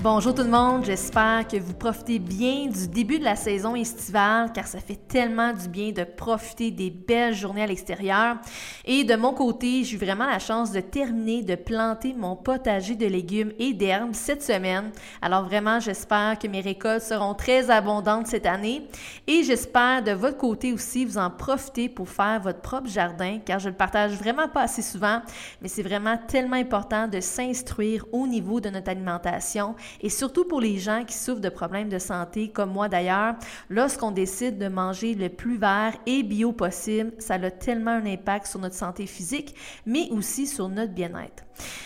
Bonjour tout le monde, j'espère que vous profitez bien du début de la saison estivale car ça fait tellement du bien de profiter des belles journées à l'extérieur. Et de mon côté, j'ai eu vraiment la chance de terminer de planter mon potager de légumes et d'herbes cette semaine. Alors vraiment, j'espère que mes récoltes seront très abondantes cette année et j'espère de votre côté aussi vous en profiter pour faire votre propre jardin car je le partage vraiment pas assez souvent, mais c'est vraiment tellement important de s'instruire au niveau de notre alimentation et surtout pour les gens qui souffrent de problèmes de santé, comme moi d'ailleurs, lorsqu'on décide de manger le plus vert et bio possible, ça a tellement un impact sur notre santé physique, mais aussi sur notre bien-être.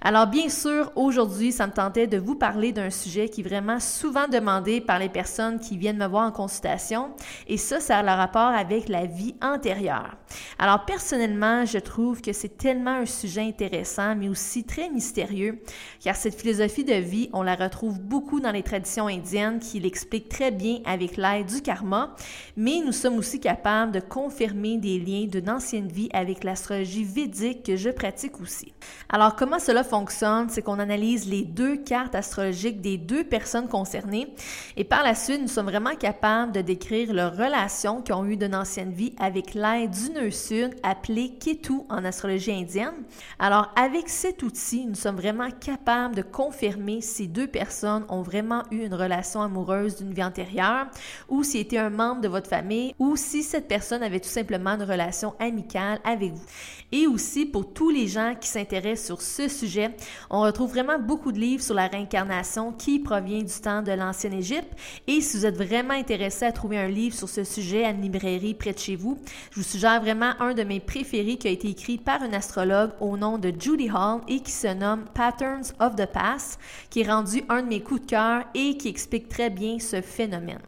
Alors bien sûr, aujourd'hui, ça me tentait de vous parler d'un sujet qui est vraiment souvent demandé par les personnes qui viennent me voir en consultation et ça, ça a le rapport avec la vie antérieure. Alors personnellement, je trouve que c'est tellement un sujet intéressant mais aussi très mystérieux car cette philosophie de vie, on la retrouve beaucoup dans les traditions indiennes qui l'expliquent très bien avec l'aide du karma, mais nous sommes aussi capables de confirmer des liens d'une ancienne vie avec l'astrologie védique que je pratique aussi. Alors comment cela fonctionne, c'est qu'on analyse les deux cartes astrologiques des deux personnes concernées et par la suite, nous sommes vraiment capables de décrire leurs relations qui ont eu d'une ancienne vie avec l'aide du nœud sud appelé Ketu en astrologie indienne. Alors avec cet outil, nous sommes vraiment capables de confirmer ces deux personnes ont vraiment eu une relation amoureuse d'une vie antérieure ou si était un membre de votre famille ou si cette personne avait tout simplement une relation amicale avec vous. Et aussi pour tous les gens qui s'intéressent sur ce sujet. On retrouve vraiment beaucoup de livres sur la réincarnation qui provient du temps de l'ancienne Égypte. Et si vous êtes vraiment intéressé à trouver un livre sur ce sujet à une librairie près de chez vous, je vous suggère vraiment un de mes préférés qui a été écrit par un astrologue au nom de Judy Hall et qui se nomme Patterns of the Past, qui est rendu un mes coups de cœur et qui explique très bien ce phénomène.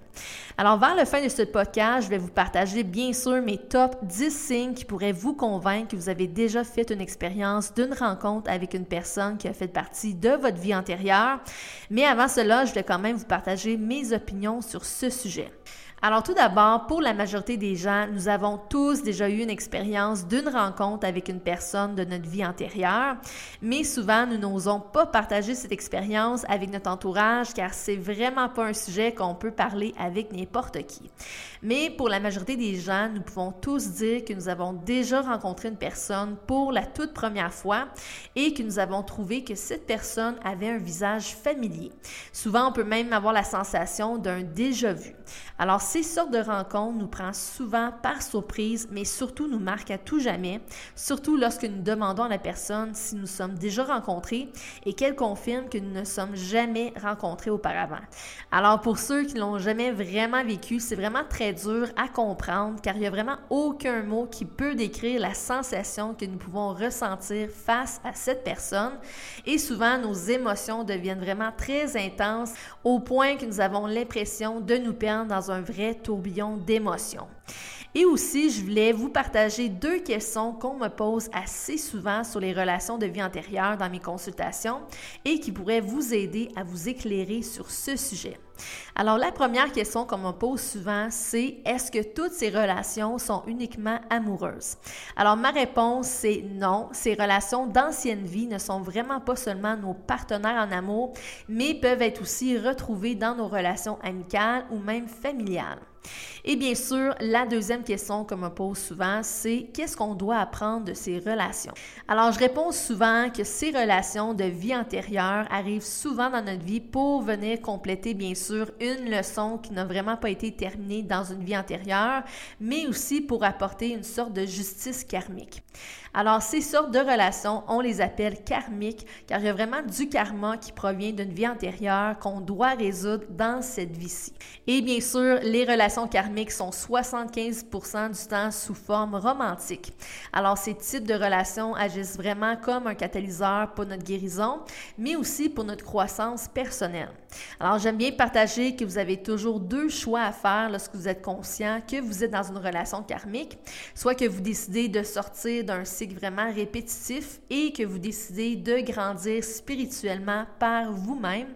Alors, vers la fin de ce podcast, je vais vous partager bien sûr mes top 10 signes qui pourraient vous convaincre que vous avez déjà fait une expérience d'une rencontre avec une personne qui a fait partie de votre vie antérieure. Mais avant cela, je vais quand même vous partager mes opinions sur ce sujet. Alors tout d'abord, pour la majorité des gens, nous avons tous déjà eu une expérience d'une rencontre avec une personne de notre vie antérieure, mais souvent nous n'osons pas partager cette expérience avec notre entourage car c'est vraiment pas un sujet qu'on peut parler avec n'importe qui. Mais pour la majorité des gens, nous pouvons tous dire que nous avons déjà rencontré une personne pour la toute première fois et que nous avons trouvé que cette personne avait un visage familier. Souvent, on peut même avoir la sensation d'un déjà vu. Alors, ces sortes de rencontres nous prennent souvent par surprise, mais surtout nous marquent à tout jamais, surtout lorsque nous demandons à la personne si nous sommes déjà rencontrés et qu'elle confirme que nous ne sommes jamais rencontrés auparavant. Alors, pour ceux qui l'ont jamais vraiment vécu, c'est vraiment très dur à comprendre car il n'y a vraiment aucun mot qui peut décrire la sensation que nous pouvons ressentir face à cette personne et souvent nos émotions deviennent vraiment très intenses au point que nous avons l'impression de nous perdre dans un vrai tourbillon d'émotions. Et aussi, je voulais vous partager deux questions qu'on me pose assez souvent sur les relations de vie antérieure dans mes consultations et qui pourraient vous aider à vous éclairer sur ce sujet. Alors, la première question qu'on me pose souvent, c'est est-ce que toutes ces relations sont uniquement amoureuses? Alors, ma réponse, c'est non. Ces relations d'ancienne vie ne sont vraiment pas seulement nos partenaires en amour, mais peuvent être aussi retrouvées dans nos relations amicales ou même familiales. Et bien sûr, la deuxième question qu'on me pose souvent, c'est qu'est-ce qu'on doit apprendre de ces relations? Alors, je réponds souvent que ces relations de vie antérieure arrivent souvent dans notre vie pour venir compléter, bien sûr, sûr une leçon qui n'a vraiment pas été terminée dans une vie antérieure, mais aussi pour apporter une sorte de justice karmique. Alors, ces sortes de relations, on les appelle karmiques, car il y a vraiment du karma qui provient d'une vie antérieure qu'on doit résoudre dans cette vie-ci. Et bien sûr, les relations karmiques sont 75 du temps sous forme romantique. Alors, ces types de relations agissent vraiment comme un catalyseur pour notre guérison, mais aussi pour notre croissance personnelle. Alors, j'aime bien partager que vous avez toujours deux choix à faire lorsque vous êtes conscient que vous êtes dans une relation karmique, soit que vous décidez de sortir d'un cycle vraiment répétitif et que vous décidez de grandir spirituellement par vous-même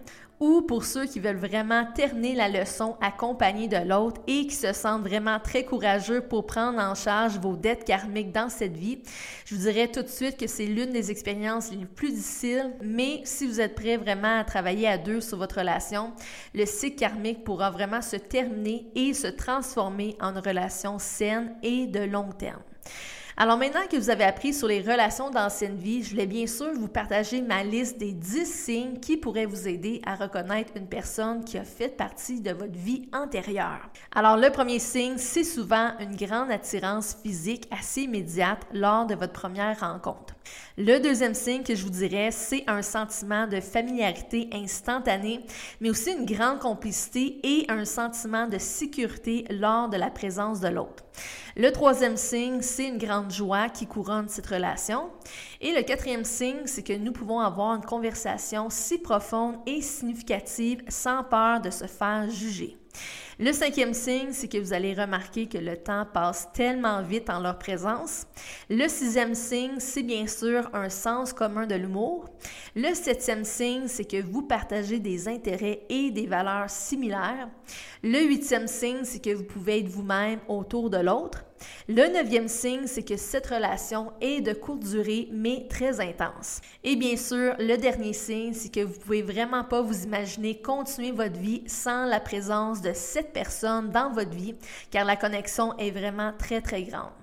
ou pour ceux qui veulent vraiment terminer la leçon accompagnés de l'autre et qui se sentent vraiment très courageux pour prendre en charge vos dettes karmiques dans cette vie. Je vous dirais tout de suite que c'est l'une des expériences les plus difficiles, mais si vous êtes prêt vraiment à travailler à deux sur votre relation, le cycle karmique pourra vraiment se terminer et se transformer en une relation saine et de long terme. Alors maintenant que vous avez appris sur les relations d'ancienne vie, je voulais bien sûr vous partager ma liste des 10 signes qui pourraient vous aider à reconnaître une personne qui a fait partie de votre vie antérieure. Alors le premier signe, c'est souvent une grande attirance physique assez immédiate lors de votre première rencontre. Le deuxième signe que je vous dirais, c'est un sentiment de familiarité instantanée, mais aussi une grande complicité et un sentiment de sécurité lors de la présence de l'autre. Le troisième signe, c'est une grande joie qui couronne cette relation. Et le quatrième signe, c'est que nous pouvons avoir une conversation si profonde et significative sans peur de se faire juger. Le cinquième signe, c'est que vous allez remarquer que le temps passe tellement vite en leur présence. Le sixième signe, c'est bien sûr un sens commun de l'humour. Le septième signe, c'est que vous partagez des intérêts et des valeurs similaires. Le huitième signe, c'est que vous pouvez être vous-même autour de l'autre. Le neuvième signe, c'est que cette relation est de courte durée, mais très intense. Et bien sûr, le dernier signe, c'est que vous pouvez vraiment pas vous imaginer continuer votre vie sans la présence de cette personne dans votre vie, car la connexion est vraiment très, très grande.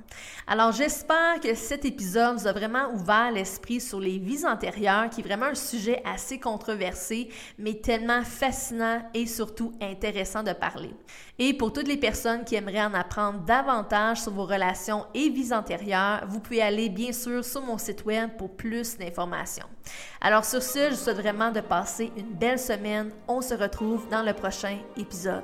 Alors, j'espère que cet épisode vous a vraiment ouvert l'esprit sur les vies antérieures, qui est vraiment un sujet assez controversé, mais tellement fascinant et surtout intéressant de parler. Et pour toutes les personnes qui aimeraient en apprendre davantage sur vos relations et vies antérieures, vous pouvez aller bien sûr sur mon site web pour plus d'informations. Alors sur ce, je vous souhaite vraiment de passer une belle semaine. On se retrouve dans le prochain épisode.